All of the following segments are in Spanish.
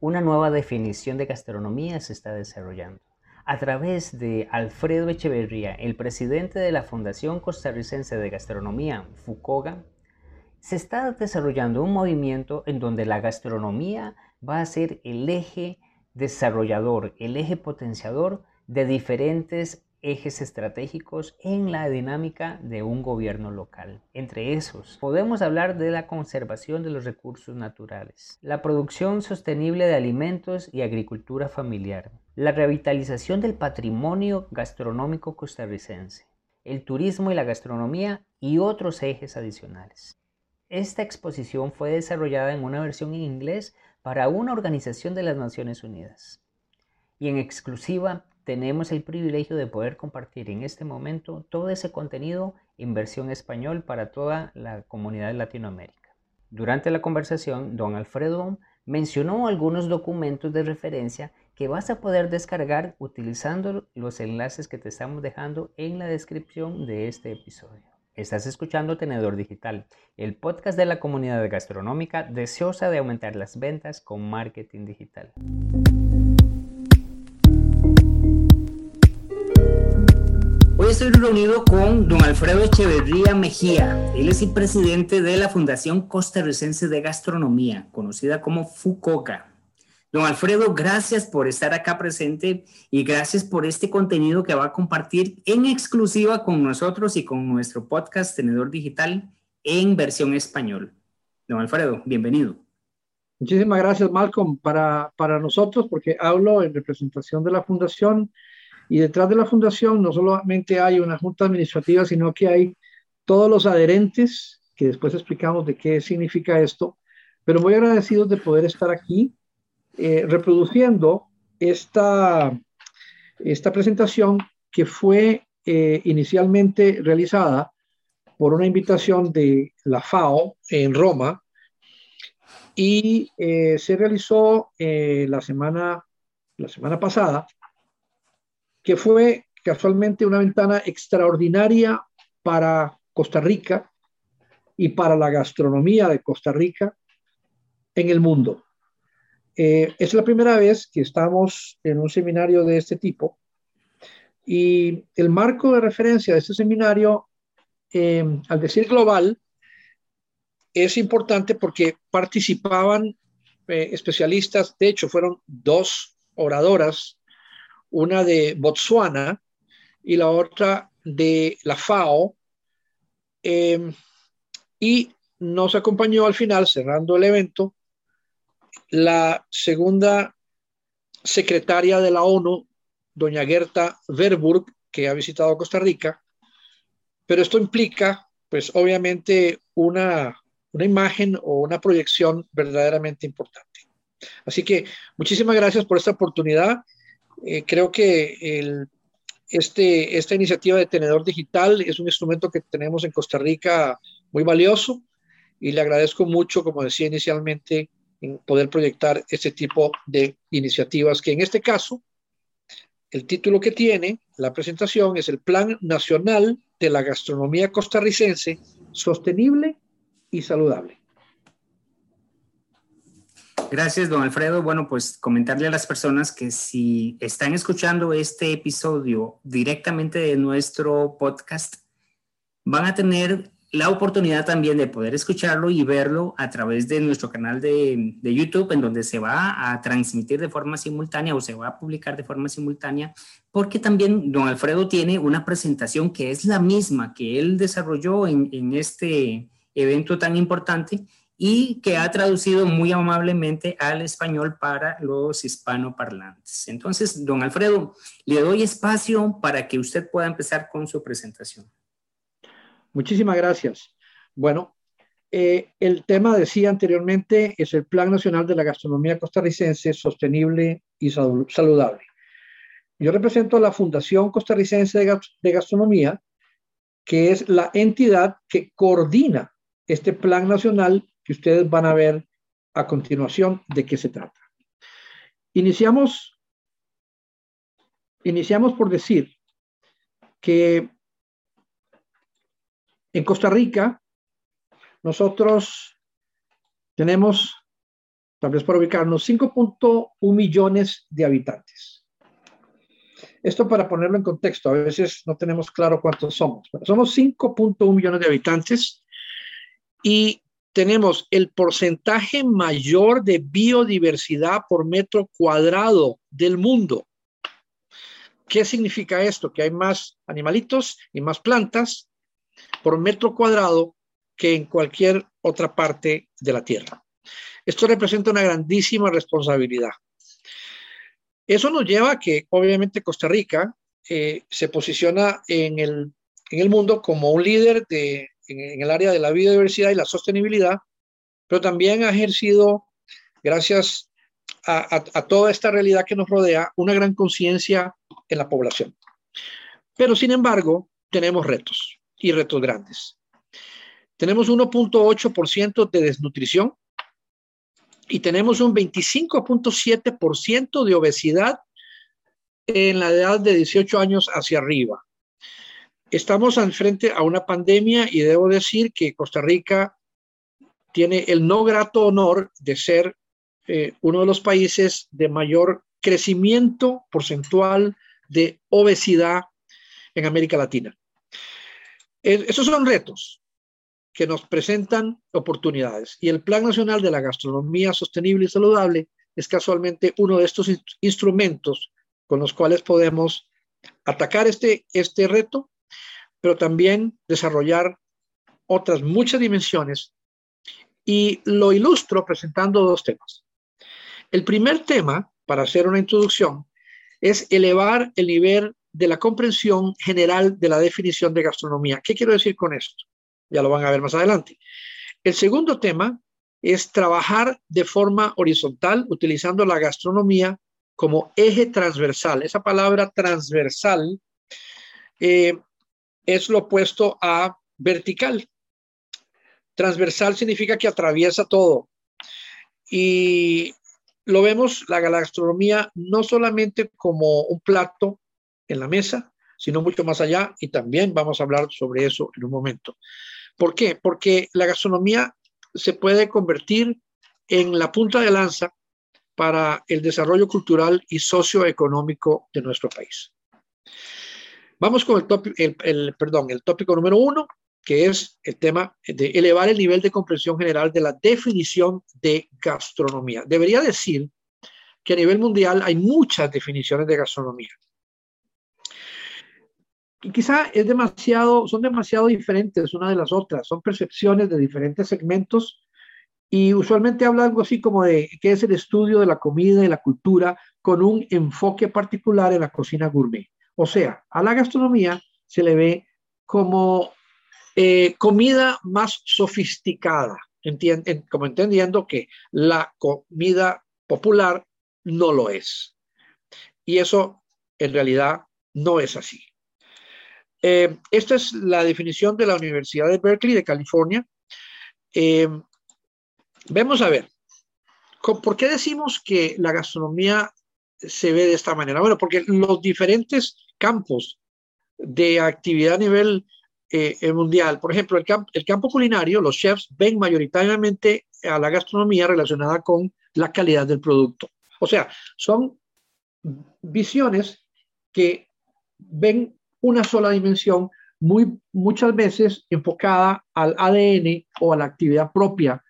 una nueva definición de gastronomía se está desarrollando. A través de Alfredo Echeverría, el presidente de la Fundación Costarricense de Gastronomía, FUCOGA, se está desarrollando un movimiento en donde la gastronomía va a ser el eje desarrollador, el eje potenciador de diferentes ejes estratégicos en la dinámica de un gobierno local. Entre esos, podemos hablar de la conservación de los recursos naturales, la producción sostenible de alimentos y agricultura familiar, la revitalización del patrimonio gastronómico costarricense, el turismo y la gastronomía y otros ejes adicionales. Esta exposición fue desarrollada en una versión en inglés para una organización de las Naciones Unidas y en exclusiva tenemos el privilegio de poder compartir en este momento todo ese contenido en versión español para toda la comunidad de Latinoamérica. Durante la conversación, don Alfredo mencionó algunos documentos de referencia que vas a poder descargar utilizando los enlaces que te estamos dejando en la descripción de este episodio. Estás escuchando Tenedor Digital, el podcast de la comunidad gastronómica deseosa de aumentar las ventas con marketing digital. Estoy reunido con don Alfredo Echeverría Mejía. Él es el presidente de la Fundación Costarricense de Gastronomía, conocida como FUCOCA. Don Alfredo, gracias por estar acá presente y gracias por este contenido que va a compartir en exclusiva con nosotros y con nuestro podcast Tenedor Digital en versión español. Don Alfredo, bienvenido. Muchísimas gracias, Malcolm, para, para nosotros, porque hablo en representación de la Fundación y detrás de la fundación no solamente hay una junta administrativa, sino que hay todos los adherentes, que después explicamos de qué significa esto, pero muy agradecidos de poder estar aquí eh, reproduciendo esta, esta presentación que fue eh, inicialmente realizada por una invitación de la FAO en Roma y eh, se realizó la, semana, la semana pasada que fue casualmente una ventana extraordinaria para Costa Rica y para la gastronomía de Costa Rica en el mundo. Eh, es la primera vez que estamos en un seminario de este tipo y el marco de referencia de este seminario, eh, al decir global, es importante porque participaban eh, especialistas, de hecho fueron dos oradoras una de Botswana y la otra de la FAO. Em, y nos acompañó al final, cerrando el evento, la segunda secretaria de la ONU, doña Gerta Verburg, que ha visitado Costa Rica. Pero esto implica, pues obviamente, una, una imagen o una proyección verdaderamente importante. Así que muchísimas gracias por esta oportunidad eh, creo que este, esta iniciativa de tenedor digital es un instrumento que tenemos en Costa Rica muy valioso y le agradezco mucho, como decía inicialmente, en poder proyectar este tipo de iniciativas que en este caso, el título que tiene la presentación es el Plan Nacional de la Gastronomía Costarricense Sostenible y Saludable. Gracias, don Alfredo. Bueno, pues comentarle a las personas que si están escuchando este episodio directamente de nuestro podcast, van a tener la oportunidad también de poder escucharlo y verlo a través de nuestro canal de, de, YouTube, en donde se va a transmitir de forma simultánea o se va a publicar de forma simultánea, porque también don Alfredo tiene una presentación que es la misma que él desarrolló en, en este evento tan importante y que ha traducido muy amablemente al español para los hispanoparlantes. Entonces, don Alfredo, le doy espacio para que usted pueda empezar con su presentación. Muchísimas gracias. Bueno, eh, el tema, decía anteriormente, es el Plan Nacional de la Gastronomía Costarricense Sostenible y Saludable. Yo represento a la Fundación Costarricense de Gastronomía, que es la entidad que coordina este plan nacional que ustedes van a ver a continuación de qué se trata. Iniciamos, iniciamos por decir que en Costa Rica nosotros tenemos tal vez para ubicarnos, 5.1 millones de habitantes. Esto para ponerlo en contexto, a veces no tenemos claro cuántos somos, pero somos 5.1 millones de habitantes y tenemos el porcentaje mayor de biodiversidad por metro cuadrado del mundo. ¿Qué significa esto? Que hay más animalitos y más plantas por metro cuadrado que en cualquier otra parte de la Tierra. Esto representa una grandísima responsabilidad. Eso nos lleva a que, obviamente, Costa Rica eh, se posiciona en el, en el, mundo como un líder de, en, el área de la biodiversidad y la sostenibilidad, pero también ha ejercido, gracias a, a toda esta realidad que nos rodea, una gran conciencia en la población. Pero, sin embargo, tenemos retos y retos grandes. Tenemos 1.8% de desnutrición, y tenemos un 25.7% de obesidad en la edad de 18 años hacia arriba. Estamos al frente a una pandemia y debo decir que Costa Rica tiene el no grato honor de ser eh, uno de los países de mayor crecimiento porcentual de obesidad en América Latina. esos son retos, que nos presentan oportunidades. Y el Plan Nacional de la Gastronomía Sostenible y Saludable es casualmente uno de estos instrumentos con los cuales podemos atacar este, este reto, pero también desarrollar otras muchas dimensiones. Y lo ilustro presentando dos temas. El primer tema, para hacer una introducción, es elevar el nivel de la comprensión general de la definición de gastronomía. ¿Qué quiero decir con esto? Ya lo van a ver más adelante. El segundo tema es trabajar de forma horizontal utilizando la gastronomía como eje transversal. Esa palabra transversal eh, es lo opuesto a vertical. Transversal significa que atraviesa todo. Y lo vemos la gastronomía no solamente como un plato en la mesa, sino mucho más allá y también vamos a hablar sobre eso en un momento. ¿Por qué? Porque la gastronomía se puede convertir en la punta de lanza para el desarrollo cultural y socioeconómico de nuestro país. Vamos con el, tópico, el, perdón, el tópico número uno, que es el tema de elevar el nivel de comprensión general de la definición de gastronomía. Debería decir que a nivel mundial hay muchas definiciones de gastronomía quizá es demasiado, son demasiado diferentes una de las otras, son percepciones de diferentes segmentos y usualmente habla algo así como de qué es el estudio de la comida y la cultura con un enfoque particular en la cocina gourmet. O sea, a la gastronomía se le ve como eh, comida más sofisticada, como entendiendo que la comida popular no lo es. Y eso en realidad no es así. Eh, esta es la definición de la Universidad de Berkeley de California. Eh, vemos a ver, ¿por qué decimos que la gastronomía se ve de esta manera? Bueno, porque los diferentes campos de actividad a nivel eh, mundial, por ejemplo, el, el campo culinario, los chefs ven mayoritariamente a la gastronomía relacionada con la calidad del producto. O sea, son visiones que ven una sola dimensión, muy, muchas veces enfocada al ADN o a la actividad propia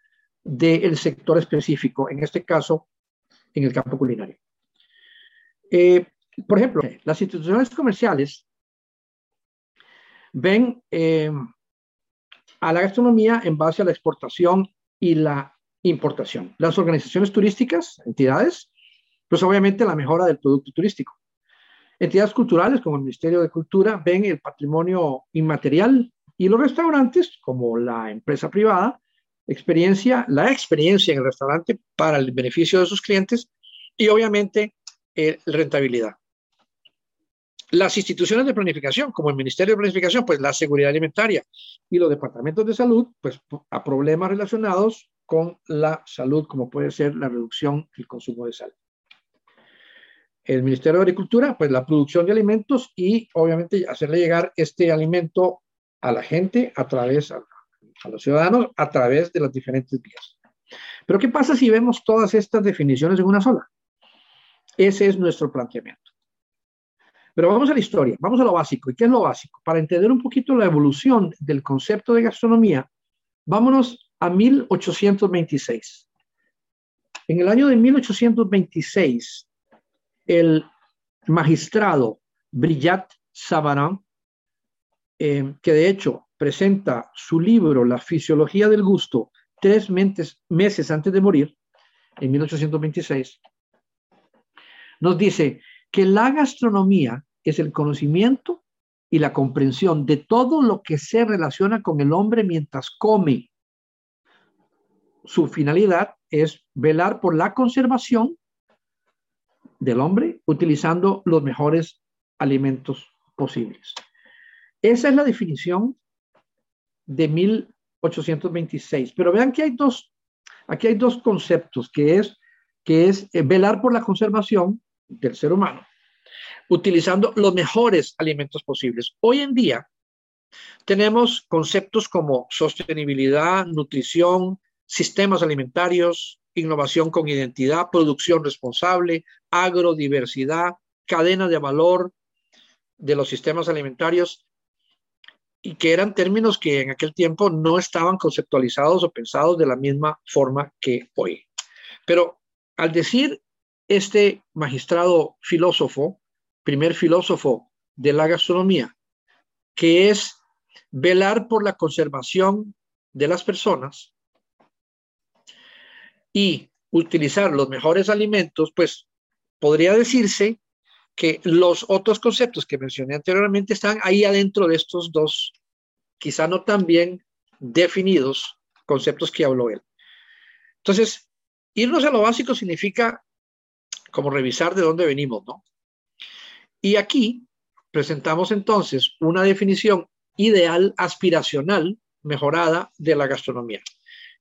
del sector específico, en este caso, en el campo culinario. Eh, por ejemplo, las instituciones comerciales ven eh, a la gastronomía en base a la exportación y la importación. Las organizaciones turísticas, entidades, pues obviamente la mejora del producto turístico. Entidades culturales como el Ministerio de Cultura ven el patrimonio inmaterial y los restaurantes como la empresa privada, experiencia, la experiencia en el restaurante para el beneficio de sus clientes y obviamente eh, rentabilidad. Las instituciones de planificación, como el Ministerio de Planificación, pues la seguridad alimentaria y los departamentos de salud, pues a problemas relacionados con la salud, como puede ser la reducción del consumo de sal el Ministerio de Agricultura, pues la producción de alimentos y obviamente hacerle llegar este alimento a la gente a través, a, los ciudadanos, a través de las diferentes vías. Pero ¿qué pasa si vemos todas estas definiciones en una sola? Ese es nuestro planteamiento. Pero vamos a la historia, vamos a lo básico. ¿Y qué es lo básico? Para entender un poquito la evolución del concepto de gastronomía, vámonos a 1826. En el año de 1826, el magistrado Brillat Savarin, eh, que de hecho presenta su libro La fisiología del gusto tres meses antes de morir, en 1826, nos dice que la gastronomía es el conocimiento y la comprensión de todo lo que se relaciona con el hombre mientras come. Su finalidad es velar por la conservación del hombre utilizando los mejores alimentos posibles. Esa es la definición de 1826. Pero vean que hay dos, aquí hay dos conceptos, que es, que es eh, velar por la conservación del ser humano, utilizando los mejores alimentos posibles. Hoy en día tenemos conceptos como sostenibilidad, nutrición, sistemas alimentarios, innovación con identidad, producción responsable, agrodiversidad, cadena de valor de los sistemas alimentarios, y que eran términos que en aquel tiempo no estaban conceptualizados o pensados de la misma forma que hoy. Pero al decir este magistrado filósofo, primer filósofo de la gastronomía, que es velar por la conservación de las personas y utilizar los mejores alimentos, pues podría decirse que los otros conceptos que mencioné anteriormente están ahí adentro de estos dos, quizá no tan bien definidos conceptos que habló él. Entonces, irnos a lo básico significa como revisar de dónde venimos, ¿no? Y aquí presentamos entonces una definición ideal, aspiracional, mejorada de la gastronomía.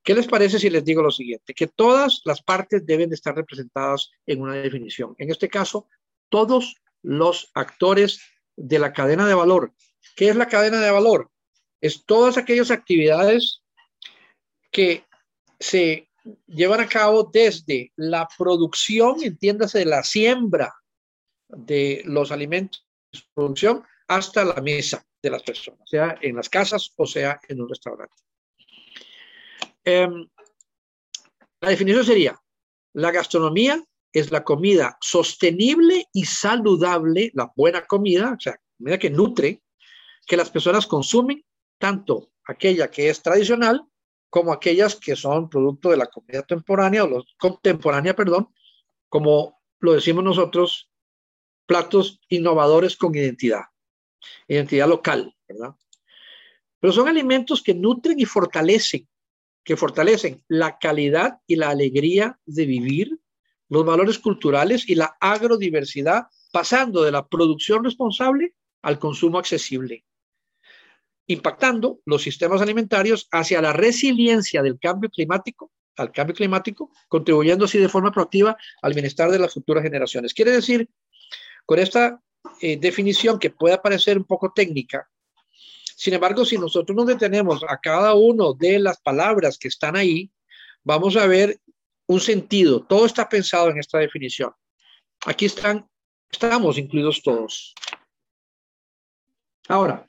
¿Qué les parece si les digo lo siguiente? Que todas las partes deben de estar representadas en una definición. En este caso, todos los actores de la cadena de valor. ¿Qué es la cadena de valor? Es todas aquellas actividades que se llevan a cabo desde la producción, entiéndase, de la siembra de los alimentos, producción, hasta la mesa de las personas, sea en las casas o sea en un restaurante. Em, la definición sería, la gastronomía es la comida sostenible y saludable, la buena comida, o sea, comida que nutre, que las personas consumen, tanto aquella que es tradicional como aquellas que son producto de la comida contemporánea o los, contemporánea, perdón, como lo decimos nosotros, platos innovadores con identidad, identidad local, ¿verdad? Pero son alimentos que nutren y fortalecen, que fortalecen la calidad y la alegría de vivir los valores culturales y la agrodiversidad, pasando de la producción responsable al consumo accesible, impactando los sistemas alimentarios hacia la resiliencia del cambio climático, al cambio climático, contribuyendo así de forma proactiva al bienestar de las futuras generaciones. Quiere decir, con esta eh, definición que puede parecer un poco técnica, sin embargo, si nosotros nos detenemos a cada una de las palabras que están ahí, vamos a ver un sentido. Todo está pensado en esta definición. Aquí están, estamos incluidos todos. Ahora,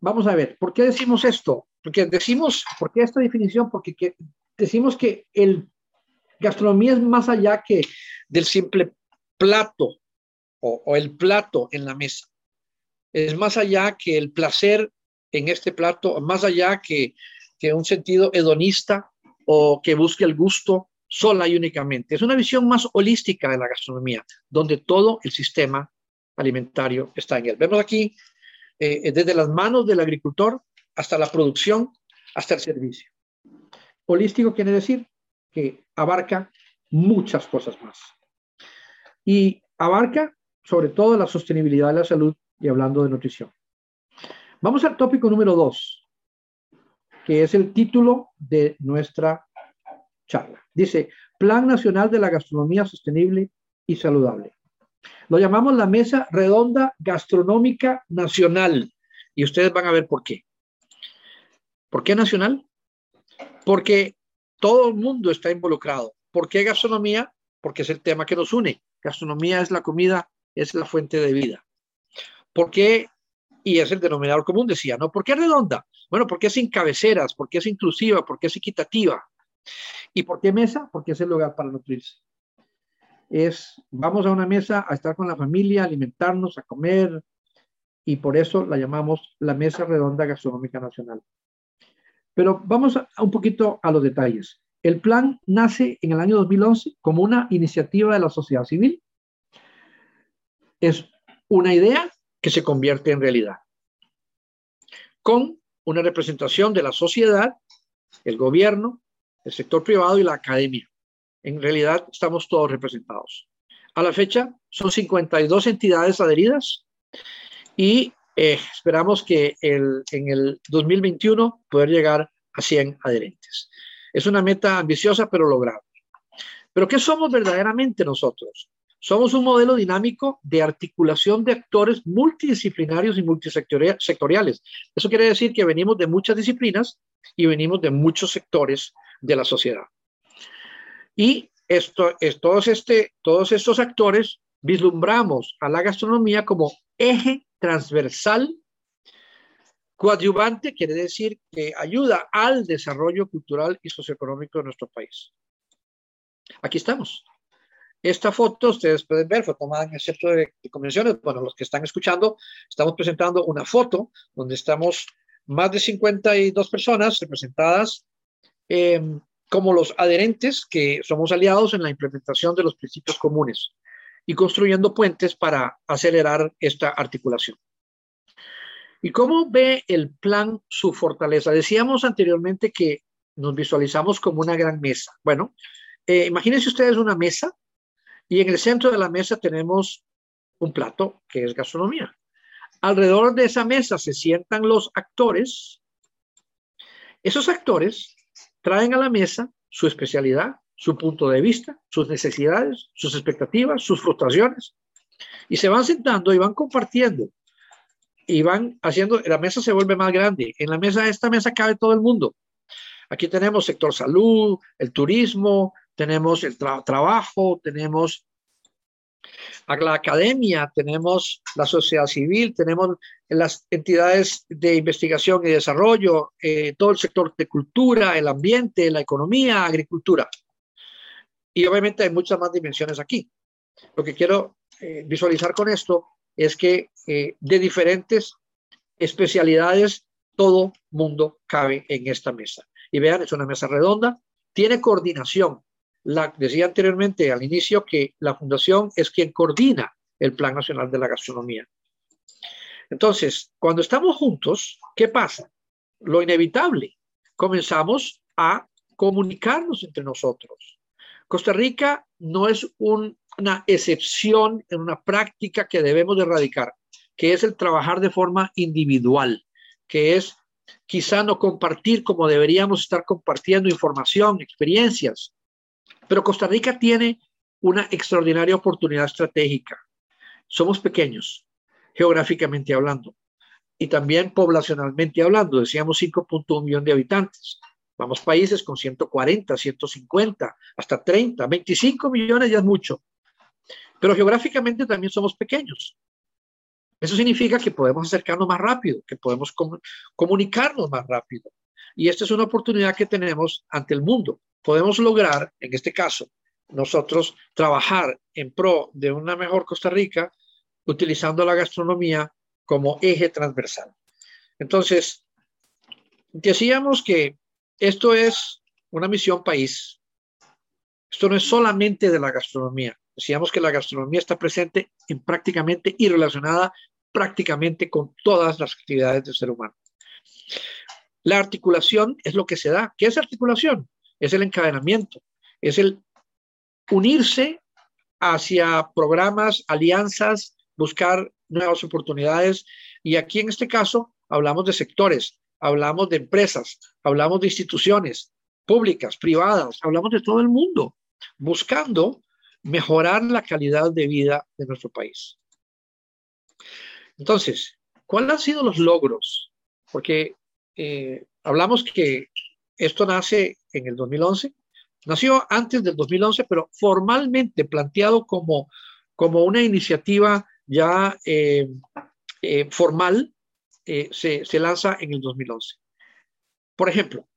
vamos a ver, ¿por qué decimos esto? Porque decimos, ¿por qué esta definición? Porque decimos que el gastronomía es más allá que del simple plato o, el plato en la mesa. Es más allá que el placer en este plato, más allá que, que un sentido hedonista o que busque el gusto sola y únicamente. Es una visión más holística de la gastronomía, donde todo el sistema alimentario está en él. Vemos aquí eh, desde las manos del agricultor hasta la producción, hasta el servicio. Holístico quiere decir que abarca muchas cosas más. Y abarca sobre todo la sostenibilidad de la salud y hablando de nutrición. Vamos al tópico número dos, que es el título de nuestra charla. Dice, Plan Nacional de la Gastronomía Sostenible y Saludable. Lo llamamos la Mesa Redonda Gastronómica Nacional. Y ustedes van a ver por qué. ¿Por qué nacional? Porque todo el mundo está involucrado. ¿Por qué gastronomía? Porque es el tema que nos une. Gastronomía es la comida, es la fuente de vida. ¿Por qué? Y es el denominador común, decía, ¿no? ¿Por qué redonda? Bueno, porque es sin cabeceras, porque es inclusiva, porque es equitativa. ¿Y por qué mesa? Porque es el lugar para nutrirse. Es, vamos a una mesa a estar con la familia, a alimentarnos, a comer, y por eso la llamamos la Mesa Redonda Gastronómica Nacional. Pero vamos a, un poquito a los detalles. El plan nace en el año 2011 como una iniciativa de la sociedad civil. Es una idea que se convierte en realidad, con una representación de la sociedad, el gobierno, el sector privado y la academia. En realidad estamos todos representados. A la fecha son 52 entidades adheridas y eh, esperamos que en el 2021 poder llegar a 100 adherentes. Es una meta ambiciosa pero lograble. Pero ¿qué somos verdaderamente nosotros? Somos un modelo dinámico de articulación de actores multidisciplinarios y multisectoriales. Eso quiere decir que venimos de muchas disciplinas y venimos de muchos sectores de la sociedad. Y esto, es, todos, este, todos estos actores vislumbramos a la gastronomía como eje transversal. Coadyuvante quiere decir que ayuda al desarrollo cultural y socioeconómico de nuestro país. Aquí estamos. Esta foto ustedes pueden ver, fue tomada en el centro de, convenciones. Bueno, los que están escuchando, estamos presentando una foto donde estamos más de 52 personas representadas em, como los adherentes que somos aliados en la implementación de los principios comunes y construyendo puentes para acelerar esta articulación. ¿Y cómo ve el plan su fortaleza? Decíamos anteriormente que nos visualizamos como una gran mesa. Bueno, eh, imagínense ustedes una mesa y en el centro de la mesa tenemos un plato que es gastronomía. Alrededor de esa mesa se sientan los actores. Esos actores traen a la mesa su especialidad, su punto de vista, sus necesidades, sus expectativas, sus frustraciones. Y se van sentando y van compartiendo. Y van haciendo, la mesa se vuelve más grande. En la mesa, esta mesa cabe todo el mundo. Aquí tenemos sector salud, el turismo, tenemos el trabajo, tenemos la academia, tenemos la sociedad civil, tenemos las entidades de investigación y desarrollo, eh, todo el sector de cultura, el ambiente, la economía, agricultura. Y obviamente hay muchas más dimensiones aquí. Lo que quiero eh, visualizar con esto es que eh, de diferentes especialidades todo mundo cabe en esta mesa. Y vean, es una mesa redonda, tiene coordinación. Decía anteriormente al inicio que la fundación es quien coordina el Plan Nacional de la Gastronomía. Entonces, cuando estamos juntos, ¿qué pasa? Lo inevitable, comenzamos a comunicarnos entre nosotros. Costa Rica no es una excepción en una práctica que debemos de erradicar, que es el trabajar de forma individual, que es quizá no compartir como deberíamos estar compartiendo información, experiencias. Pero Costa Rica tiene una extraordinaria oportunidad estratégica. Somos pequeños, geográficamente hablando, y también poblacionalmente hablando. Decíamos 5.1 millones de habitantes. Vamos países con 140, 150, hasta 30, 25 millones ya es mucho. Pero geográficamente también somos pequeños. Eso significa que podemos acercarnos más rápido, que podemos comunicarnos más rápido. Y esta es una oportunidad que tenemos ante el mundo. Podemos lograr, en este caso, nosotros trabajar en pro de una mejor Costa Rica utilizando la gastronomía como eje transversal. Entonces, decíamos que esto es una misión país. Esto no es solamente de la gastronomía. Decíamos que la gastronomía está presente en prácticamente y relacionada prácticamente con todas las actividades del ser humano. La articulación es lo que se da. ¿Qué es articulación? Es el encadenamiento, es el unirse hacia programas, alianzas, buscar nuevas oportunidades. Y aquí en este caso hablamos de sectores, hablamos de empresas, hablamos de instituciones públicas, privadas, hablamos de todo el mundo, buscando mejorar la calidad de vida de nuestro país. Entonces, ¿cuáles han sido los logros? Porque eh, hablamos que esto nace en el 2011, nació antes del 2011, pero formalmente planteado como, como una iniciativa ya eh, eh, formal, se, se, lanza en el 2011. Por ejemplo,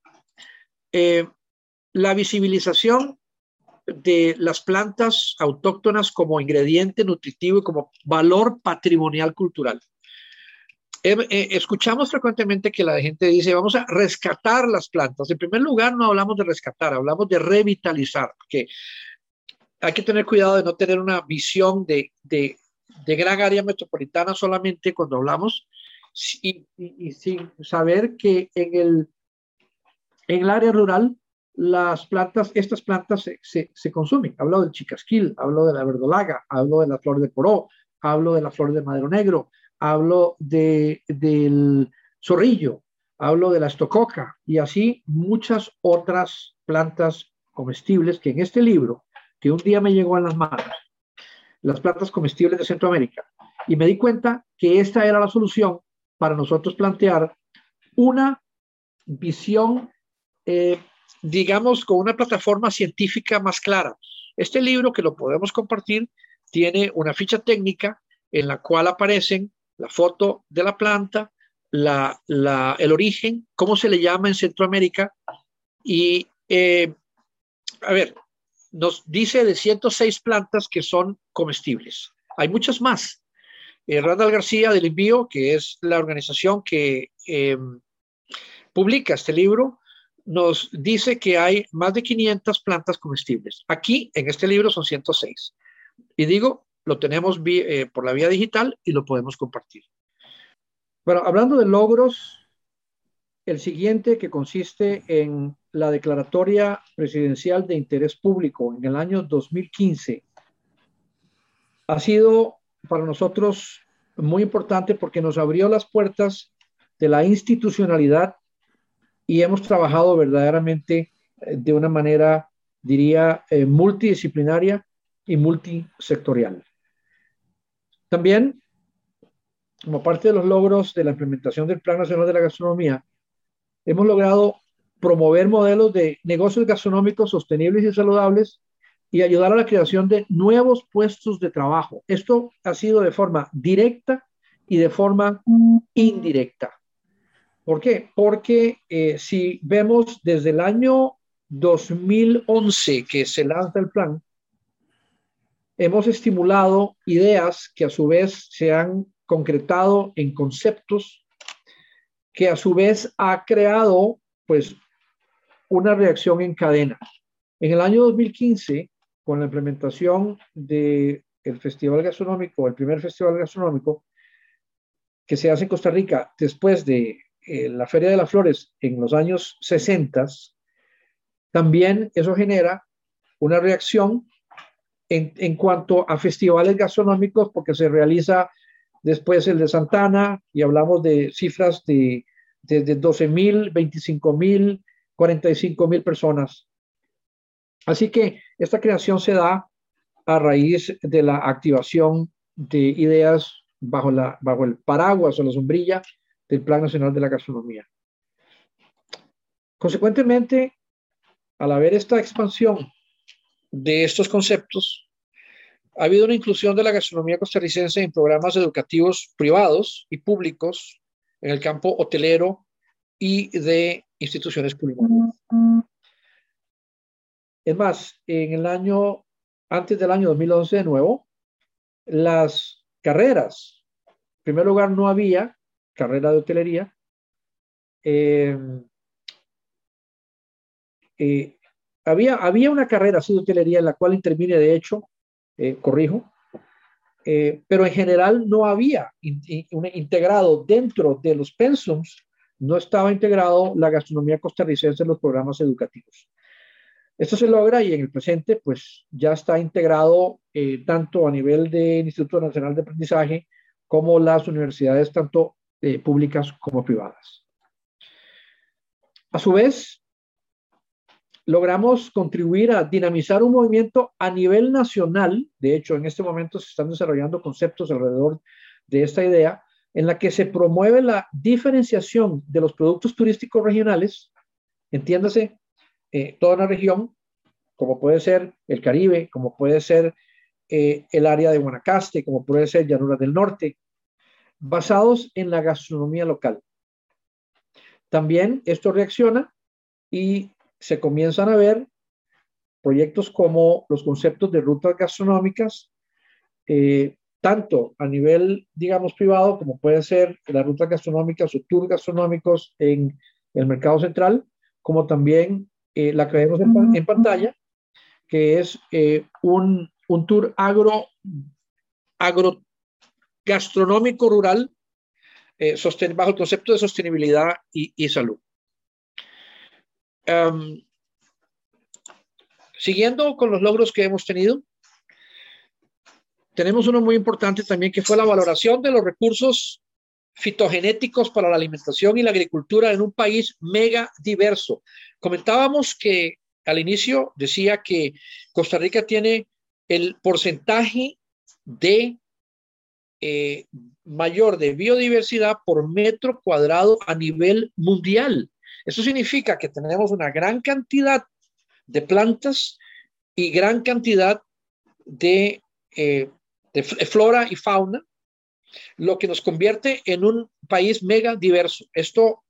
la visibilización de las plantas autóctonas como ingrediente nutritivo y como valor patrimonial cultural. Eh, escuchamos frecuentemente que la gente dice, vamos a rescatar las plantas. En primer lugar, no hablamos de rescatar, hablamos de revitalizar, porque hay que tener cuidado de no tener una visión de, de, gran área metropolitana solamente cuando hablamos y, sin saber que en el, en el área rural las plantas, estas plantas se, se, consumen. Hablo del chicasquil, hablo de la verdolaga, hablo de la flor de poró, hablo de la flor de madero negro, hablo de, del zorrillo, hablo de la estococa y así muchas otras plantas comestibles que en este libro, que un día me llegó a las manos, las plantas comestibles de Centroamérica, y me di cuenta que esta era la solución para nosotros plantear una visión eh, digamos, con una plataforma científica más clara. Este libro que lo podemos compartir tiene una ficha técnica en la cual aparecen la foto de la planta, la, el origen, cómo se le llama en Centroamérica y, eh, a ver, nos dice de 106 plantas que son comestibles. Hay muchas más. Eh, Randall García del Envío, que es la organización que eh, publica este libro, nos dice que hay más de 500 plantas comestibles. Aquí, en este libro, son 106. Y digo, lo tenemos eh, por la vía digital y lo podemos compartir. Bueno, hablando de logros, el siguiente que consiste en la declaratoria presidencial de interés público en el año 2015 ha sido para nosotros muy importante porque nos abrió las puertas de la institucionalidad y hemos trabajado verdaderamente eh, de una manera, diría, eh, multidisciplinaria y multisectorial. También, como parte de los logros de la implementación del Plan Nacional de la Gastronomía, hemos logrado promover modelos de negocios gastronómicos sostenibles y saludables y ayudar a la creación de nuevos puestos de trabajo. Esto ha sido de forma directa y de forma indirecta. ¿Por qué? Porque eh, si vemos desde el año 2011 que se lanza el plan, hemos estimulado ideas que a su vez se han concretado en conceptos que a su vez ha creado pues una reacción en cadena. En el año 2015, con la implementación del el Festival Gastronómico, el primer Festival Gastronómico, que se hace en Costa Rica después de eh, la Feria de las Flores en los años 60, también eso genera una reacción en, cuanto a festivales gastronómicos, porque se realiza después el de Santana y hablamos de cifras de desde 12 mil, 25 mil, 45 mil personas. Así que esta creación se da a raíz de la activación de ideas bajo, bajo el paraguas o la sombrilla del Plan Nacional de la Gastronomía. Consecuentemente, al haber esta expansión de estos conceptos, ha habido una inclusión de la gastronomía costarricense en programas educativos privados y públicos en el campo hotelero y de instituciones culinarias. Es más, en el año, antes del año 2011 de nuevo, las carreras, en primer lugar, no había carrera de hotelería. Eh, eh, había, había una carrera así de hotelería en la cual intervine, de hecho, eh, corrijo, pero en general no había un integrado dentro de los pensums, no estaba integrado la gastronomía costarricense en los programas educativos. Esto se logra y en el presente, pues ya está integrado tanto a nivel del Instituto Nacional de Aprendizaje como las universidades, tanto eh, públicas como privadas. A su vez, logramos contribuir a dinamizar un movimiento a nivel nacional. De hecho, en este momento se están desarrollando conceptos alrededor de esta idea en la que se promueve la diferenciación de los productos turísticos regionales entiéndase, eh, toda una región, como puede ser el Caribe, como puede ser eh, el área de Guanacaste, como puede ser Llanuras del Norte, basados en la gastronomía local. También esto reacciona y se comienzan a ver proyectos como los conceptos de rutas gastronómicas, eh, tanto a nivel, digamos, privado, como puede ser las rutas gastronómicas o tours gastronómicos en el mercado central, como también eh, la que vemos en, pantalla, que es eh, un, un, tour agro, agro gastronómico rural eh, bajo el concepto de sostenibilidad y, salud. Siguiendo con los logros que hemos tenido, tenemos uno muy importante también que fue la valoración de los recursos fitogenéticos para la alimentación y la agricultura en un país mega diverso. Comentábamos que al inicio decía que Costa Rica tiene el porcentaje de eh, mayor de biodiversidad por metro cuadrado a nivel mundial. Eso significa que tenemos una gran cantidad de plantas y gran cantidad de eh, de flora y fauna, lo que nos convierte en un país mega diverso. Esto,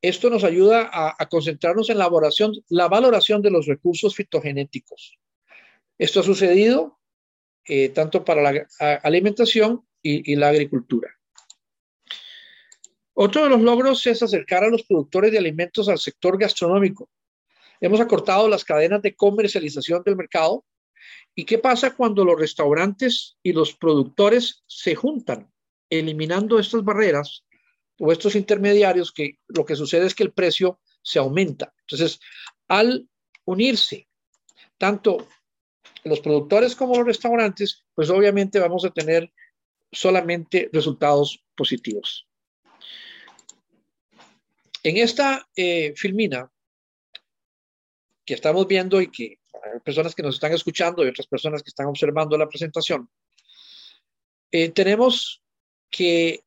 esto nos ayuda a, concentrarnos en la valoración, la valoración de los recursos fitogenéticos. Esto ha sucedido eh, tanto para la alimentación y la agricultura. Otro de los logros es acercar a los productores de alimentos al sector gastronómico. Hemos acortado las cadenas de comercialización del mercado ¿Y qué pasa cuando los restaurantes y los productores se juntan, eliminando estas barreras o estos intermediarios que lo que sucede es que el precio se aumenta? Entonces, al unirse tanto los productores como los restaurantes, pues obviamente vamos a tener solamente resultados positivos. En esta eh, filmina que estamos viendo y que personas que nos están escuchando y otras personas que están observando la presentación, eh, tenemos que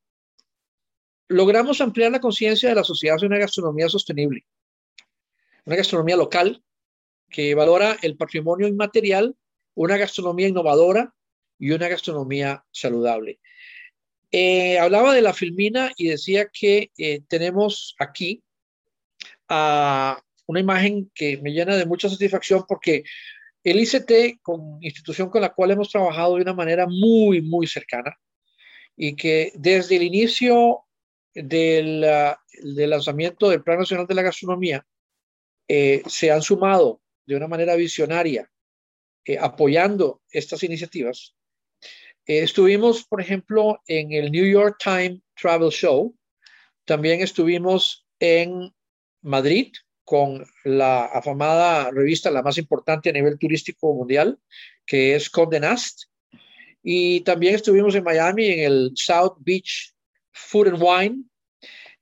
logramos ampliar la conciencia de la sociedad hacia una gastronomía sostenible, una gastronomía local que valora el patrimonio inmaterial, una gastronomía innovadora y una gastronomía saludable. Eh, hablaba de la filmina y decía que eh, tenemos aquí a una imagen que me llena de mucha satisfacción porque el ICT, con institución con la cual hemos trabajado de una manera muy, muy cercana y que desde el inicio del, ah, lanzamiento del Plan Nacional de la Gastronomía eh, se han sumado de una manera visionaria apoyando estas iniciativas. Eh, estuvimos, por ejemplo, en el New York Times Travel Show, también estuvimos en Madrid, con la afamada revista, la más importante a nivel turístico mundial, que es Condé Nast. Y también estuvimos en Miami en el South Beach Food and Wine.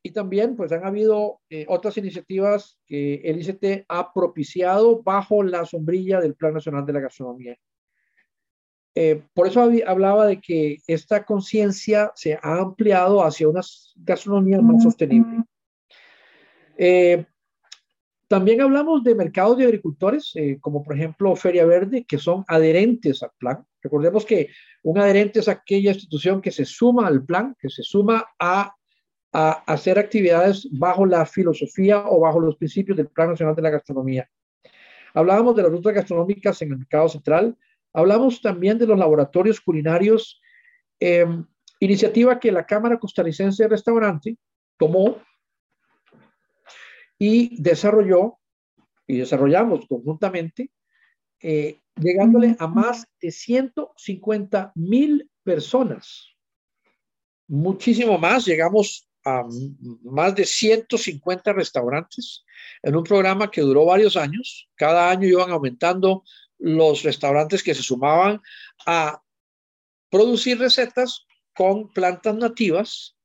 Y también pues han habido eh, otras iniciativas que el ICT ha propiciado bajo la sombrilla del Plan Nacional de la Gastronomía. Eh, por eso hablaba de que esta conciencia se ha ampliado hacia una gastronomía más sostenible. Eh, también hablamos de mercados de agricultores, eh, como por ejemplo Feria Verde, que son adherentes al plan. Recordemos que un adherente es aquella institución que se suma al plan, que se suma a, a hacer actividades bajo la filosofía o bajo los principios del Plan Nacional de la Gastronomía. Hablábamos de las rutas gastronómicas en el mercado central, hablamos también de los laboratorios culinarios, em, iniciativa que la Cámara Costarricense de Restaurante tomó y desarrolló y desarrollamos conjuntamente, eh, llegándole a más de 150 mil personas. Muchísimo más, llegamos a más de 150 restaurantes en un programa que duró varios años. Cada año iban aumentando los restaurantes que se sumaban a producir recetas con plantas nativas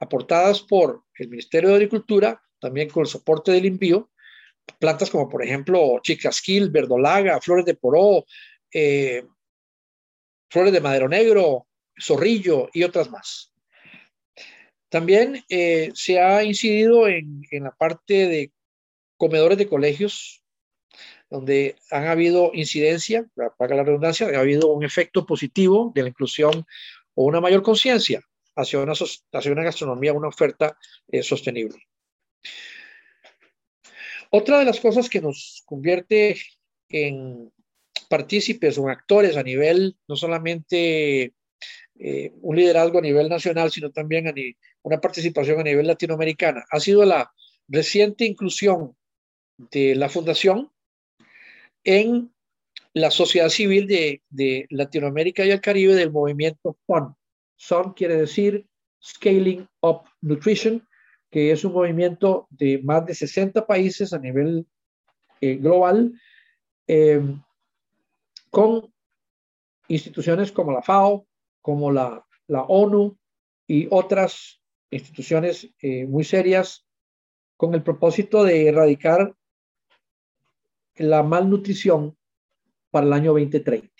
aportadas por el Ministerio de Agricultura también con el soporte del envío, plantas como por ejemplo chicasquil, verdolaga, flores de poró, eh, flores de madero negro, zorrillo y otras más. También eh, se ha incidido en, la parte de comedores de colegios, donde han habido incidencia, para la redundancia, ha habido un efecto positivo de la inclusión o una mayor conciencia hacia una, hacia una gastronomía, una oferta eh, sostenible. Otra de las cosas que nos convierte en partícipes o actores a nivel, no solamente eh, un liderazgo a nivel nacional, sino también a una participación a nivel latinoamericana, ha sido la reciente inclusión de la fundación en la sociedad civil de, de Latinoamérica y el Caribe del movimiento FUN. SON quiere decir Scaling Up Nutrition, que es un movimiento de más de 60 países a nivel eh, global, eh, con instituciones como la FAO, como la, la ONU y otras instituciones eh, muy serias con el propósito de erradicar la malnutrición para el año 2030.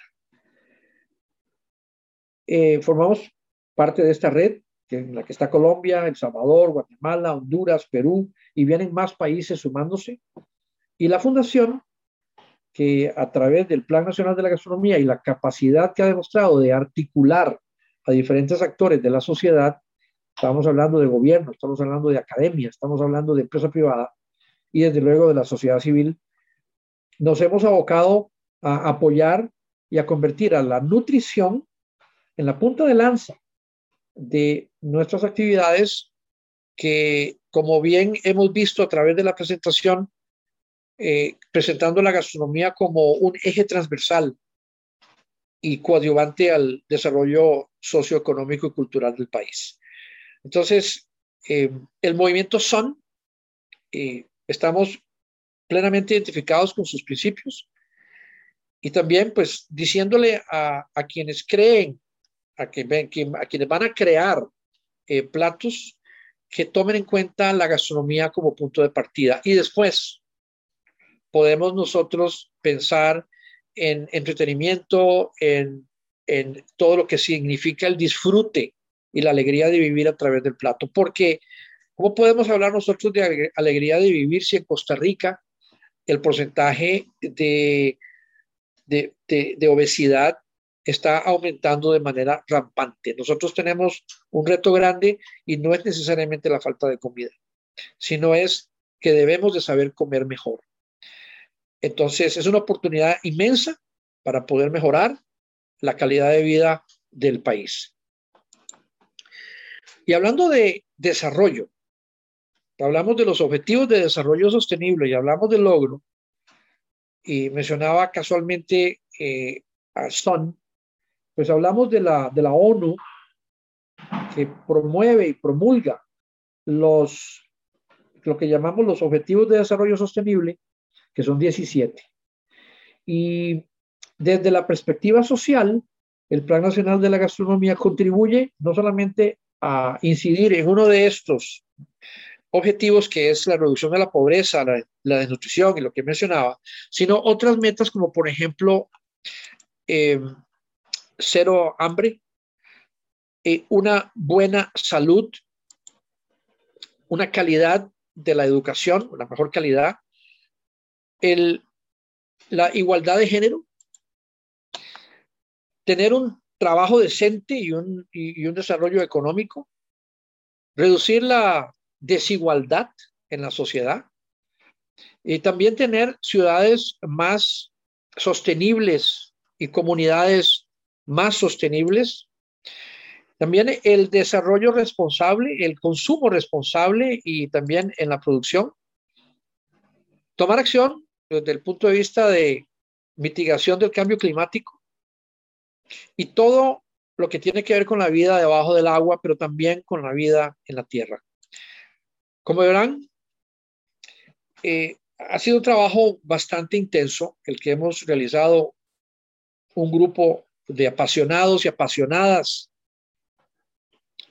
formamos parte de esta red en la que está Colombia, El Salvador, Guatemala, Honduras, Perú, y vienen más países sumándose. Y la fundación, que a través del Plan Nacional de la Gastronomía y la capacidad que ha demostrado de articular a diferentes actores de la sociedad, estamos hablando de gobierno, estamos hablando de academia, estamos hablando de empresa privada y desde luego de la sociedad civil, nos hemos abocado a apoyar y a convertir a la nutrición en la punta de lanza de nuestras actividades que, como bien hemos visto a través de la presentación, eh, presentando la gastronomía como un eje transversal y coadyuvante al desarrollo socioeconómico y cultural del país. Entonces, eh, el movimiento SON, eh, estamos plenamente identificados con sus principios y también pues diciéndole a, quienes creen a, quienes van a crear eh, platos que tomen en cuenta la gastronomía como punto de partida. Y después podemos nosotros pensar en entretenimiento, en, en todo lo que significa el disfrute y la alegría de vivir a través del plato. Porque, ¿cómo podemos hablar nosotros de alegría de vivir si en Costa Rica el porcentaje de, de, obesidad está aumentando de manera rampante. Nosotros tenemos un reto grande y no es necesariamente la falta de comida, sino es que debemos de saber comer mejor. Entonces, es una oportunidad inmensa para poder mejorar la calidad de vida del país. Y hablando de desarrollo, hablamos de los objetivos de desarrollo sostenible y hablamos del logro, y mencionaba casualmente eh, a Son, pues hablamos de la, de la ONU que promueve y promulga los, lo que llamamos los Objetivos de Desarrollo Sostenible, que son 17. Y desde la perspectiva social, el Plan Nacional de la Gastronomía contribuye no solamente a incidir en uno de estos objetivos, que es la reducción de la pobreza, la, desnutrición y lo que mencionaba, sino otras metas como por ejemplo eh, cero hambre, eh, una buena salud, una calidad de la educación, una mejor calidad, la igualdad de género, tener un trabajo decente y un desarrollo económico, reducir la desigualdad en la sociedad y también tener ciudades más sostenibles y comunidades más sostenibles. También el desarrollo responsable, el consumo responsable y también en la producción. Tomar acción desde el punto de vista de mitigación del cambio climático y todo lo que tiene que ver con la vida debajo del agua, pero también con la vida en la tierra. Como verán, eh, ha sido un trabajo bastante intenso el que hemos realizado un grupo de apasionados y apasionadas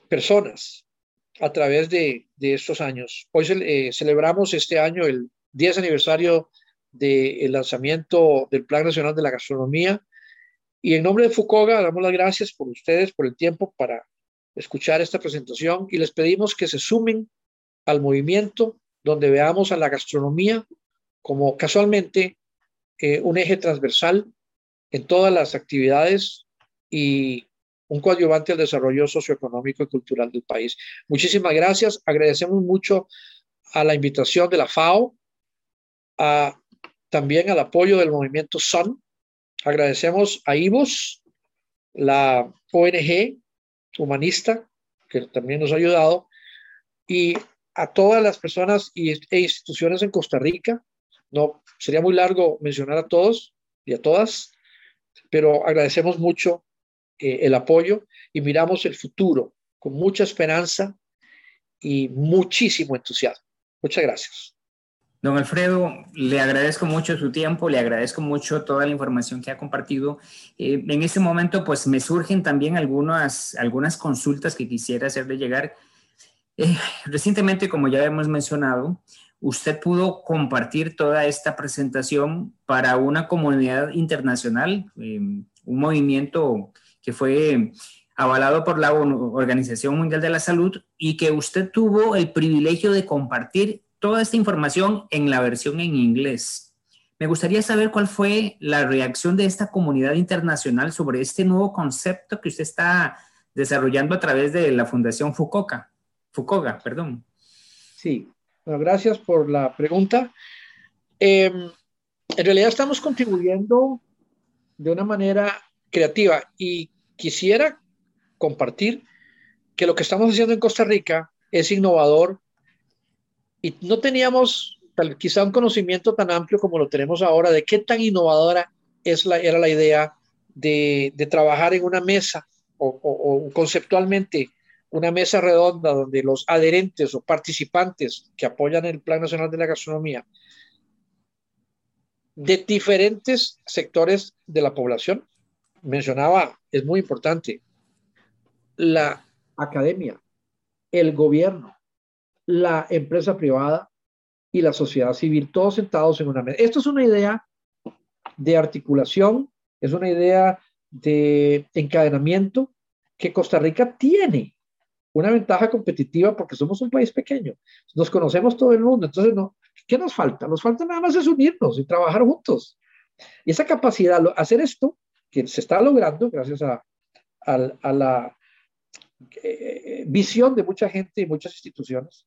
personas a través de, estos años. Hoy eh, celebramos este año el 10 aniversario del lanzamiento del Plan Nacional de la Gastronomía y en nombre de Fucoga damos las gracias por ustedes, por el tiempo para escuchar esta presentación y les pedimos que se sumen al movimiento donde veamos a la gastronomía como casualmente eh, un eje transversal en todas las actividades y un coadyuvante al desarrollo socioeconómico y cultural del país. Muchísimas gracias. Agradecemos mucho a la invitación de la FAO, a, también al apoyo del movimiento SON. Agradecemos a IVOS, la ONG humanista, que también nos ha ayudado, y a todas las personas y, e instituciones en Costa Rica. No, sería muy largo mencionar a todos y a todas, pero agradecemos mucho eh, el apoyo y miramos el futuro con mucha esperanza y muchísimo entusiasmo. Muchas gracias. Don Alfredo, le agradezco mucho su tiempo, le agradezco mucho toda la información que ha compartido. Eh, en este momento, pues me surgen también algunas, algunas consultas que quisiera hacerle llegar. Eh, recientemente, como ya hemos mencionado, usted pudo compartir toda esta presentación para una comunidad internacional, un movimiento que fue avalado por la Organización Mundial de la Salud y que usted tuvo el privilegio de compartir toda esta información en la versión en inglés. Me gustaría saber cuál fue la reacción de esta comunidad internacional sobre este nuevo concepto que usted está desarrollando a través de la Fundación Fucoca. Fucoga, perdón. Sí, gracias por la pregunta. Em, en realidad estamos contribuyendo de una manera creativa y quisiera compartir que lo que estamos haciendo en Costa Rica es innovador y no teníamos tal, quizá un conocimiento tan amplio como lo tenemos ahora de qué tan innovadora es la, era la idea de, trabajar en una mesa o, conceptualmente una mesa redonda donde los adherentes o participantes que apoyan el Plan Nacional de la Gastronomía de diferentes sectores de la población mencionaba, es muy importante, la academia, el gobierno, la empresa privada y la sociedad civil, todos sentados en una mesa. Esto es una idea de articulación, es una idea de encadenamiento que Costa Rica tiene una ventaja competitiva porque somos un país pequeño, nos conocemos todo el mundo, entonces no, ¿qué nos falta? Nos falta nada más es unirnos y trabajar juntos. Y esa capacidad, hacer esto, que se está logrando gracias a, la eh, visión de mucha gente y muchas instituciones,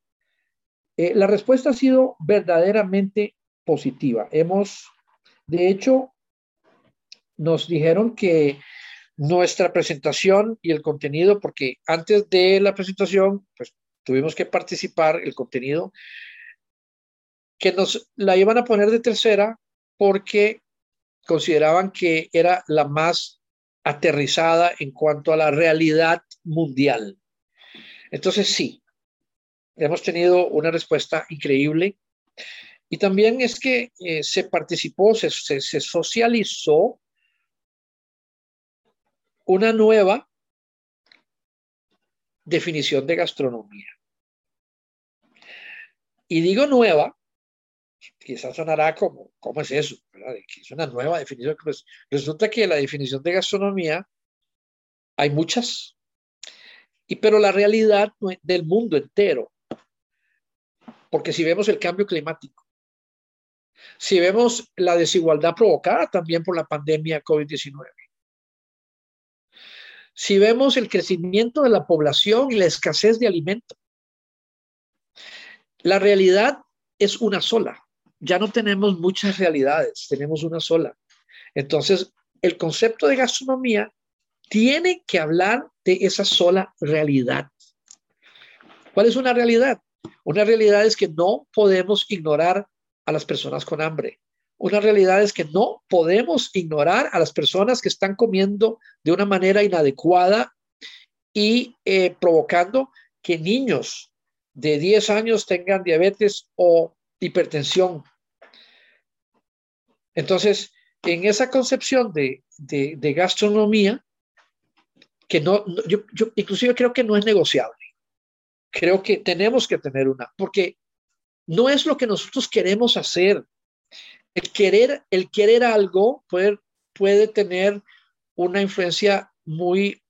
eh, la respuesta ha sido verdaderamente positiva. Hemos, de hecho, nos dijeron que nuestra presentación y el contenido, porque antes de la presentación, pues tuvimos que participar, el contenido, que nos la iban a poner de tercera porque consideraban que era la más aterrizada en cuanto a la realidad mundial. Entonces sí, hemos tenido una respuesta increíble. Y también es que eh, se participó, se, se socializó una nueva definición de gastronomía. Y digo nueva quizás sonará como, ¿cómo es eso? Es una nueva definición. Pues resulta que la definición de gastronomía hay muchas, y, pero la realidad del mundo entero, porque si vemos el cambio climático, si vemos la desigualdad provocada también por la pandemia COVID-19, si vemos el crecimiento de la población y la escasez de alimentos, la realidad es una sola ya no tenemos muchas realidades, tenemos una sola. Entonces, el concepto de gastronomía tiene que hablar de esa sola realidad. ¿Cuál es una realidad? Una realidad es que no podemos ignorar a las personas con hambre. Una realidad es que no podemos ignorar a las personas que están comiendo de una manera inadecuada y eh, provocando que niños de 10 años tengan diabetes o hipertensión. Entonces, en esa concepción de, gastronomía, que no, yo, yo, inclusive creo que no es negociable. Creo que tenemos que tener una, porque no es lo que nosotros queremos hacer. El querer, el querer algo puede, tener una influencia muy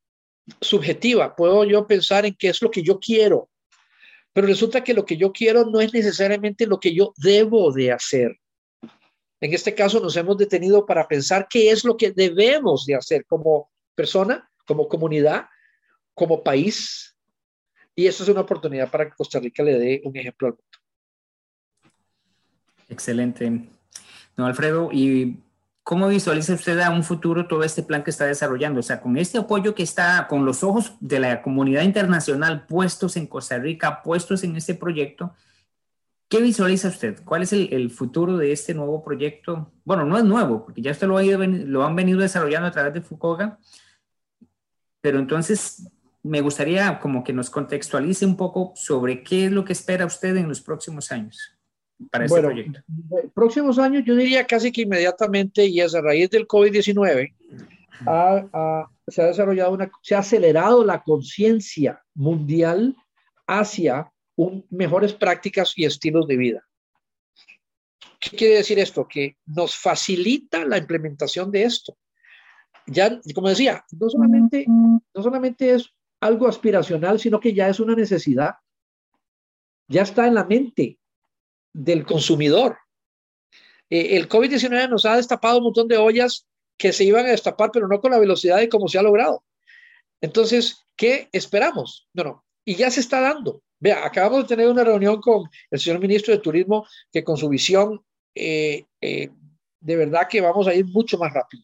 subjetiva. Puedo yo pensar en qué es lo que yo quiero, pero resulta que lo que yo quiero no es necesariamente lo que yo debo de hacer. En este caso nos hemos detenido para pensar qué es lo que debemos de hacer como persona, como comunidad, como país. Y eso es una oportunidad para que Costa Rica le dé un ejemplo al mundo. Excelente. No, Alfredo, ¿y cómo visualiza usted a un futuro todo este plan que está desarrollando? O sea, con este apoyo que está, con los ojos de la comunidad internacional puestos en Costa Rica, puestos en este proyecto, ¿Qué visualiza usted? ¿Cuál es el, futuro de este nuevo proyecto? Bueno, no es nuevo, porque ya usted lo, ha lo han venido desarrollando a través de Fukuoka, pero entonces me gustaría como que nos contextualice un poco sobre qué es lo que espera usted en los próximos años para este proyecto. Próximos años, yo diría casi que inmediatamente, y es a raíz del COVID-19, se ha desarrollado una, se ha acelerado la conciencia mundial hacia mejores prácticas y estilos de vida. ¿Qué quiere decir esto? Que nos facilita la implementación de esto. Ya, como decía, no solamente, no solamente es algo aspiracional, sino que ya es una necesidad. Ya está en la mente del consumidor. Eh, el COVID-19 nos ha destapado un montón de ollas que se iban a destapar, pero no con la velocidad de cómo se ha logrado. Entonces, ¿qué esperamos? No, no, y ya se está dando. Vea, acabamos de tener una reunión con el señor ministro de Turismo que con su visión, eh, eh, de verdad que vamos a ir mucho más rápido.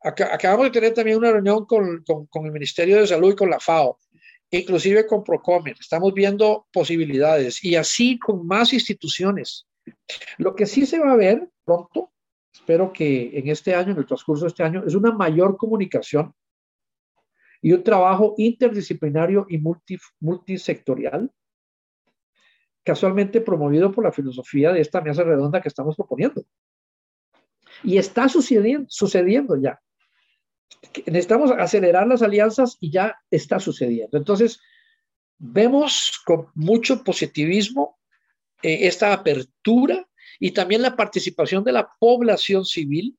acabamos de tener también una reunión con, con, el Ministerio de Salud y con la FAO, inclusive con Procomer. Estamos viendo posibilidades y así con más instituciones. Lo que sí se va a ver pronto, espero que en este año, en el transcurso de este año, es una mayor comunicación y un trabajo interdisciplinario y multisectorial, casualmente promovido por la filosofía de esta mesa redonda que estamos proponiendo. Y está sucediendo, sucediendo ya. Necesitamos acelerar las alianzas y ya está sucediendo. Entonces, vemos con mucho positivismo eh, esta apertura y también la participación de la población civil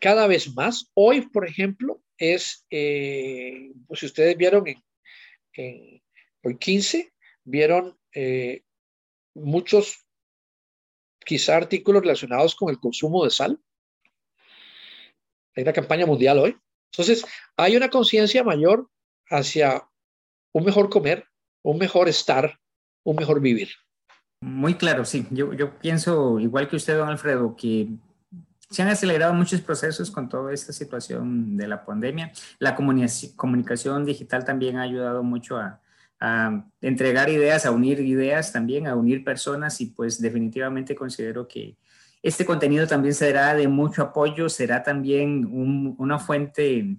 cada vez más. Hoy, por ejemplo, es, eh, pues si ustedes vieron en, hoy 15, vieron eh, muchos quizá artículos relacionados con el consumo de sal. Hay una campaña mundial hoy. Entonces, hay una conciencia mayor hacia un mejor comer, un mejor estar, un mejor vivir. Muy claro, sí. Yo, yo pienso, igual que usted, don Alfredo, que se han acelerado muchos procesos con toda esta situación de la pandemia. La comunicación digital también ha ayudado mucho a, entregar ideas, a unir ideas también, a unir personas y pues definitivamente considero que este contenido también será de mucho apoyo, será también una fuente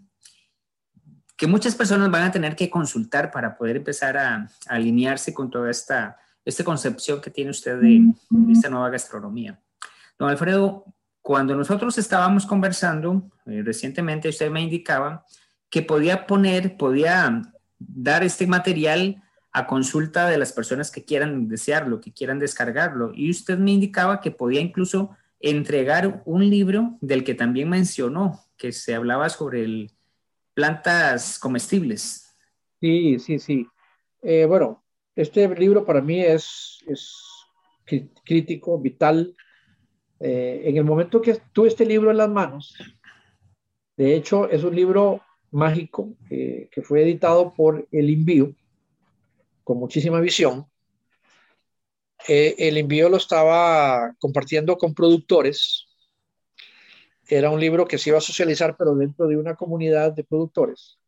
que muchas personas van a tener que consultar para poder empezar a, alinearse con toda esta, esta concepción que tiene usted de, de esta nueva gastronomía. Don Alfredo, cuando nosotros estábamos conversando eh, recientemente, usted me indicaba que podía poner, podía dar este material a consulta de las personas que quieran desearlo, que quieran descargarlo. Y usted me indicaba que podía incluso entregar un libro del que también mencionó, que se hablaba sobre plantas comestibles. Sí, sí, sí. Eh, bueno, este libro para mí es, es crítico, vital, eh, en el momento que tuve este libro en las manos, de hecho es un libro mágico que fue editado por el envío con muchísima visión. Eh, el envío lo estaba compartiendo con productores. Era un libro que se iba a socializar, pero dentro de una comunidad de productores.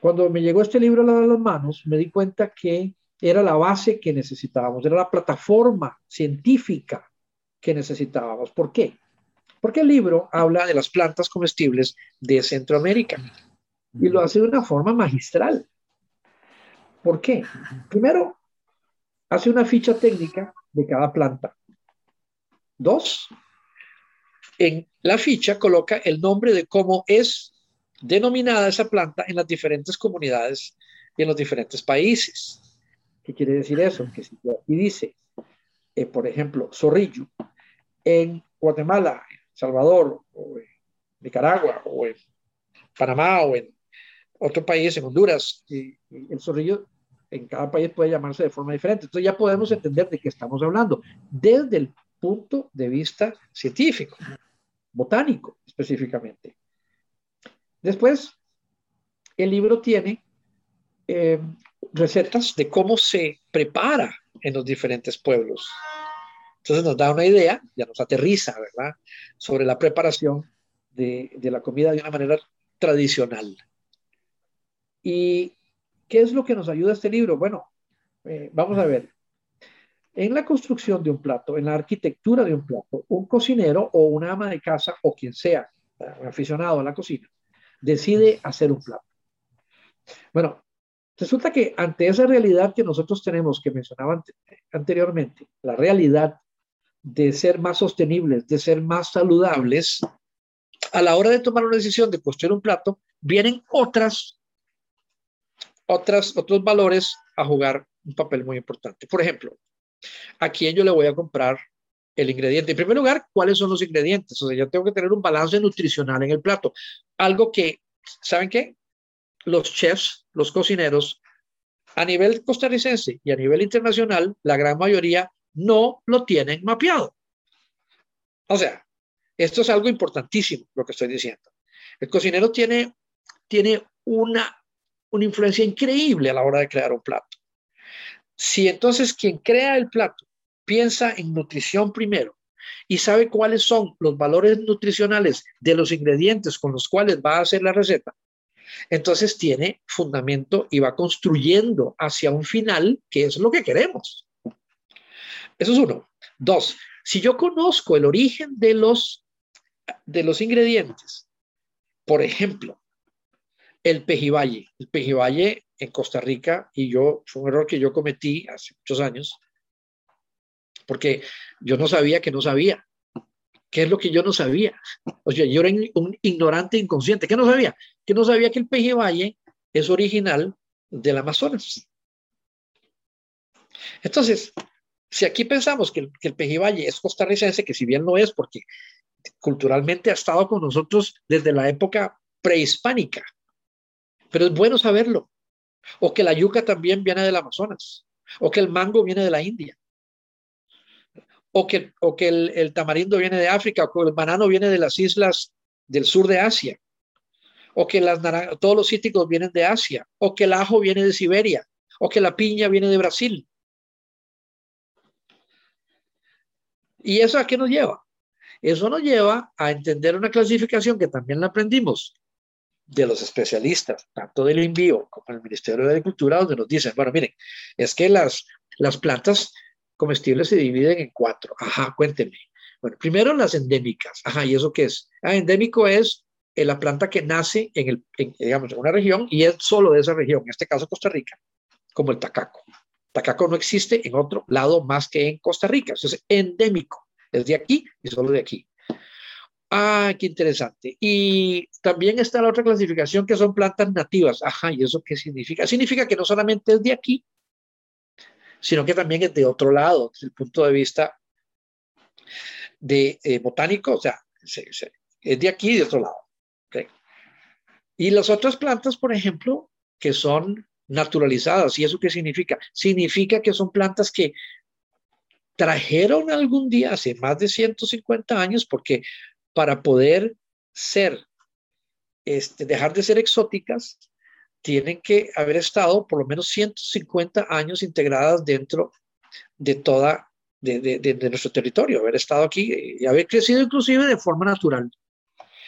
Cuando me llegó este libro a las manos, me di cuenta que era la base que necesitábamos, era la plataforma científica que necesitábamos. ¿Por qué? Porque el libro habla de las plantas comestibles de Centroamérica y lo hace de una forma magistral. ¿Por qué? Primero, hace una ficha técnica de cada planta. Dos, en la ficha coloca el nombre de cómo es denominada esa planta en las diferentes comunidades y en los diferentes países. ¿Qué quiere decir eso? Que si aquí dice, eh, por ejemplo, zorrillo, en Guatemala, Salvador, o en Nicaragua, o en Panamá, o en otro país, en Honduras. El zorrillo en cada país puede llamarse de forma diferente. Entonces ya podemos entender de qué estamos hablando. Desde el punto de vista científico, botánico específicamente. Después, el libro tiene eh, recetas de cómo se prepara en los diferentes pueblos. Entonces nos da una idea, ya nos aterriza, ¿verdad?, sobre la preparación de, la comida de una manera tradicional. ¿Y qué es lo que nos ayuda este libro? Bueno, eh, vamos a ver. En la construcción de un plato, en la arquitectura de un plato, un cocinero o una ama de casa o quien sea, un aficionado a la cocina, decide hacer un plato. Bueno, resulta que ante esa realidad que nosotros tenemos, que mencionaba anteriormente, la realidad de ser más sostenibles, de ser más saludables, a la hora de tomar una decisión de construir un plato, vienen otras, otras, otros valores a jugar un papel muy importante. Por ejemplo, ¿a quién yo le voy a comprar el ingrediente? En primer lugar, ¿cuáles son los ingredientes? O sea, yo tengo que tener un balance nutricional en el plato. Algo que, ¿saben qué? Los chefs, los cocineros, a nivel costarricense y a nivel internacional, la gran mayoría no lo tienen mapeado. O sea, esto es algo importantísimo, lo que estoy diciendo. El cocinero tiene, tiene una, una influencia increíble a la hora de crear un plato. Si entonces quien crea el plato piensa en nutrición primero y sabe cuáles son los valores nutricionales de los ingredientes con los cuales va a hacer la receta, entonces tiene fundamento y va construyendo hacia un final que es lo que queremos. Eso es uno. Dos, si yo conozco el origen de los, de los ingredientes, por ejemplo, el pejibaye. El pejibaye en Costa Rica, y yo, fue un error que yo cometí hace muchos años, porque yo no sabía que no sabía. ¿Qué es lo que yo no sabía? O sea, yo era un ignorante inconsciente. ¿Qué no sabía? Que no sabía que el pejibaye es original del Amazonas. Entonces, si aquí pensamos que el, que Pejivalle es costarricense, que si bien no es, porque culturalmente ha estado con nosotros desde la época prehispánica, pero es bueno saberlo. O que la yuca también viene del Amazonas, o que el mango viene de la India, o que, o que el, tamarindo viene de África, o que el banano viene de las islas del sur de Asia, o que las todos los cítricos vienen de Asia, o que el ajo viene de Siberia, o que la piña viene de Brasil. ¿Y eso a qué nos lleva? Eso nos lleva a entender una clasificación que también la aprendimos de los especialistas, tanto del envío como del Ministerio de Agricultura, donde nos dicen, bueno, miren, es que las, las plantas comestibles se dividen en cuatro. Ajá, cuéntenme. Bueno, primero las endémicas. Ajá, ¿y eso qué es? Ah, endémico es eh, la planta que nace en, el, digamos, en una región y es solo de esa región, en este caso Costa Rica, como el tacaco. Tacaco no existe en otro lado más que en Costa Rica. es endémico. Es de aquí y solo de aquí. Ah, qué interesante. Y también está la otra clasificación que son plantas nativas. Ajá, ¿y eso qué significa? Significa que no solamente es de aquí, sino que también es de otro lado, desde el punto de vista de eh, botánico, o sea, es de aquí y de otro lado. Y las otras plantas, por ejemplo, que son naturalizadas. ¿Y eso qué significa? Significa que son plantas que trajeron algún día, hace más de 150 años, porque para poder ser, este, dejar de ser exóticas, tienen que haber estado por lo menos 150 años integradas dentro de toda, de, de nuestro territorio, haber estado aquí y haber crecido inclusive de forma natural.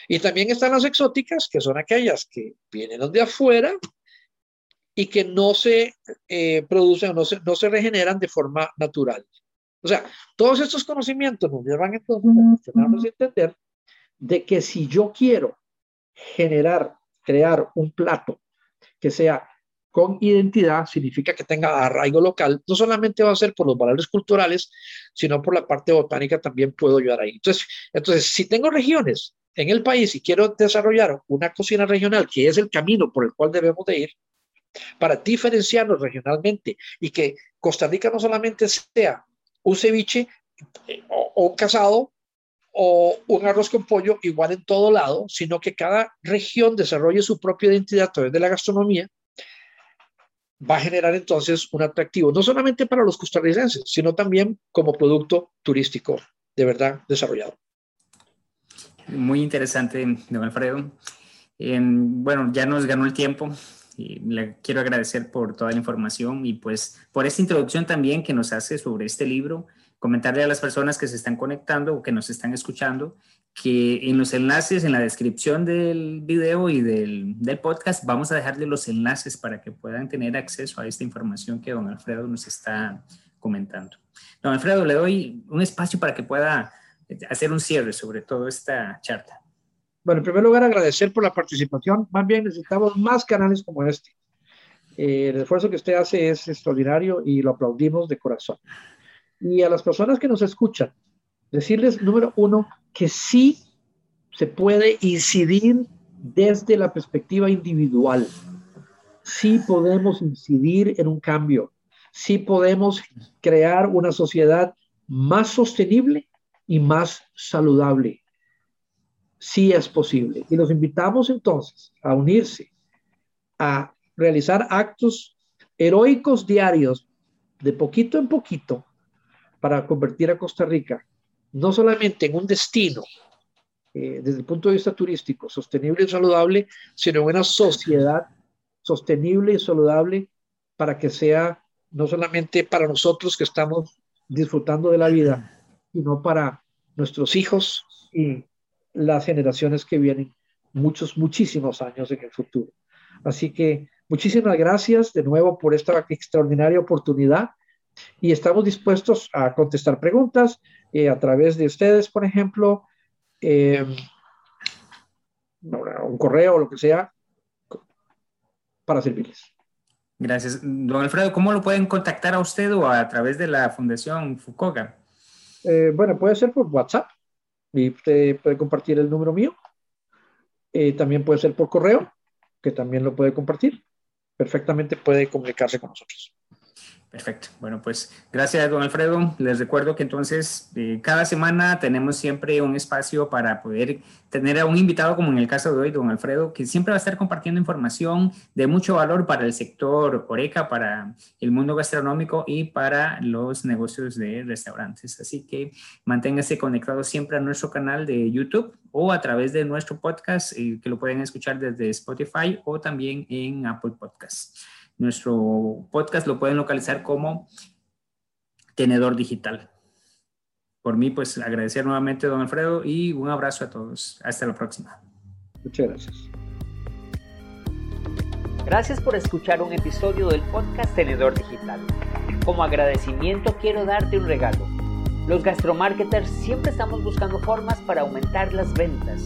Y también están las exóticas, que son aquellas que vienen de afuera y que no se eh, producen, no se, no se regeneran de forma natural. O sea, todos estos conocimientos nos llevan entonces a entender de que si yo quiero generar, crear un plato que sea con identidad, significa que tenga arraigo local, no solamente va a ser por los valores culturales, sino por la parte botánica también puedo ayudar ahí. Entonces, entonces si tengo regiones en el país y quiero desarrollar una cocina regional, que es el camino por el cual debemos de ir, para diferenciarnos regionalmente y que Costa Rica no solamente sea un ceviche eh, o, un casado o un arroz con pollo igual en todo lado, sino que cada región desarrolle su propia identidad a través de la gastronomía, va a generar entonces un atractivo, no solamente para los costarricenses, sino también como producto turístico de verdad desarrollado. Muy interesante, don Alfredo. bueno, ya nos ganó el tiempo. Y le quiero agradecer por toda la información y pues por esta introducción también que nos hace sobre este libro. Comentarle a las personas que se están conectando o que nos están escuchando que en los enlaces, en la descripción del video y del, del podcast, vamos a dejarle los enlaces para que puedan tener acceso a esta información que don Alfredo nos está comentando. Don Alfredo, le doy un espacio para que pueda hacer un cierre sobre toda esta charla. Bueno, en primer lugar, agradecer por la participación. Más bien, necesitamos más canales como este. Eh, el esfuerzo que usted hace es extraordinario y lo aplaudimos de corazón. Y a las personas que nos escuchan, decirles, número uno, que sí se puede incidir desde la perspectiva individual. Sí podemos incidir en un cambio. Sí podemos crear una sociedad más sostenible y más saludable. Sí es posible. Y los invitamos entonces a unirse, a realizar actos heroicos diarios, de poquito en poquito, para convertir a Costa Rica no solamente en un destino eh, desde el punto de vista turístico sostenible y saludable, sino en una sociedad sostenible y saludable para que sea no solamente para nosotros que estamos disfrutando de la vida, sino para nuestros hijos y las generaciones que vienen muchos, muchísimos años en el futuro. Así que muchísimas gracias de nuevo por esta extraordinaria oportunidad y estamos dispuestos a contestar preguntas eh, a través de ustedes, por ejemplo, eh, un correo o lo que sea, para servirles. Gracias. Don Alfredo, ¿cómo lo pueden contactar a usted o a través de la Fundación Fucoga? Eh, bueno, puede ser por WhatsApp y usted puede compartir el número mío. también puede ser por correo, que también lo puede compartir. Perfectamente puede comunicarse con nosotros. Perfecto. Bueno, pues gracias, don Alfredo. Les recuerdo que entonces eh, cada semana tenemos siempre un espacio para poder tener a un invitado, como en el caso de hoy, don Alfredo, que siempre va a estar compartiendo información de mucho valor para el sector Oreca, para el mundo gastronómico y para los negocios de restaurantes. Así que manténgase conectado siempre a nuestro canal de YouTube o a través de nuestro podcast, eh, que lo pueden escuchar desde Spotify o también en Apple Podcasts. Nuestro podcast lo pueden localizar como Tenedor Digital. Por mí, pues agradecer nuevamente, don Alfredo, y un abrazo a todos. Hasta la próxima. Muchas gracias. Gracias por escuchar un episodio del podcast Tenedor Digital. Como agradecimiento quiero darte un regalo. Los gastromarketers siempre estamos buscando formas para aumentar las ventas.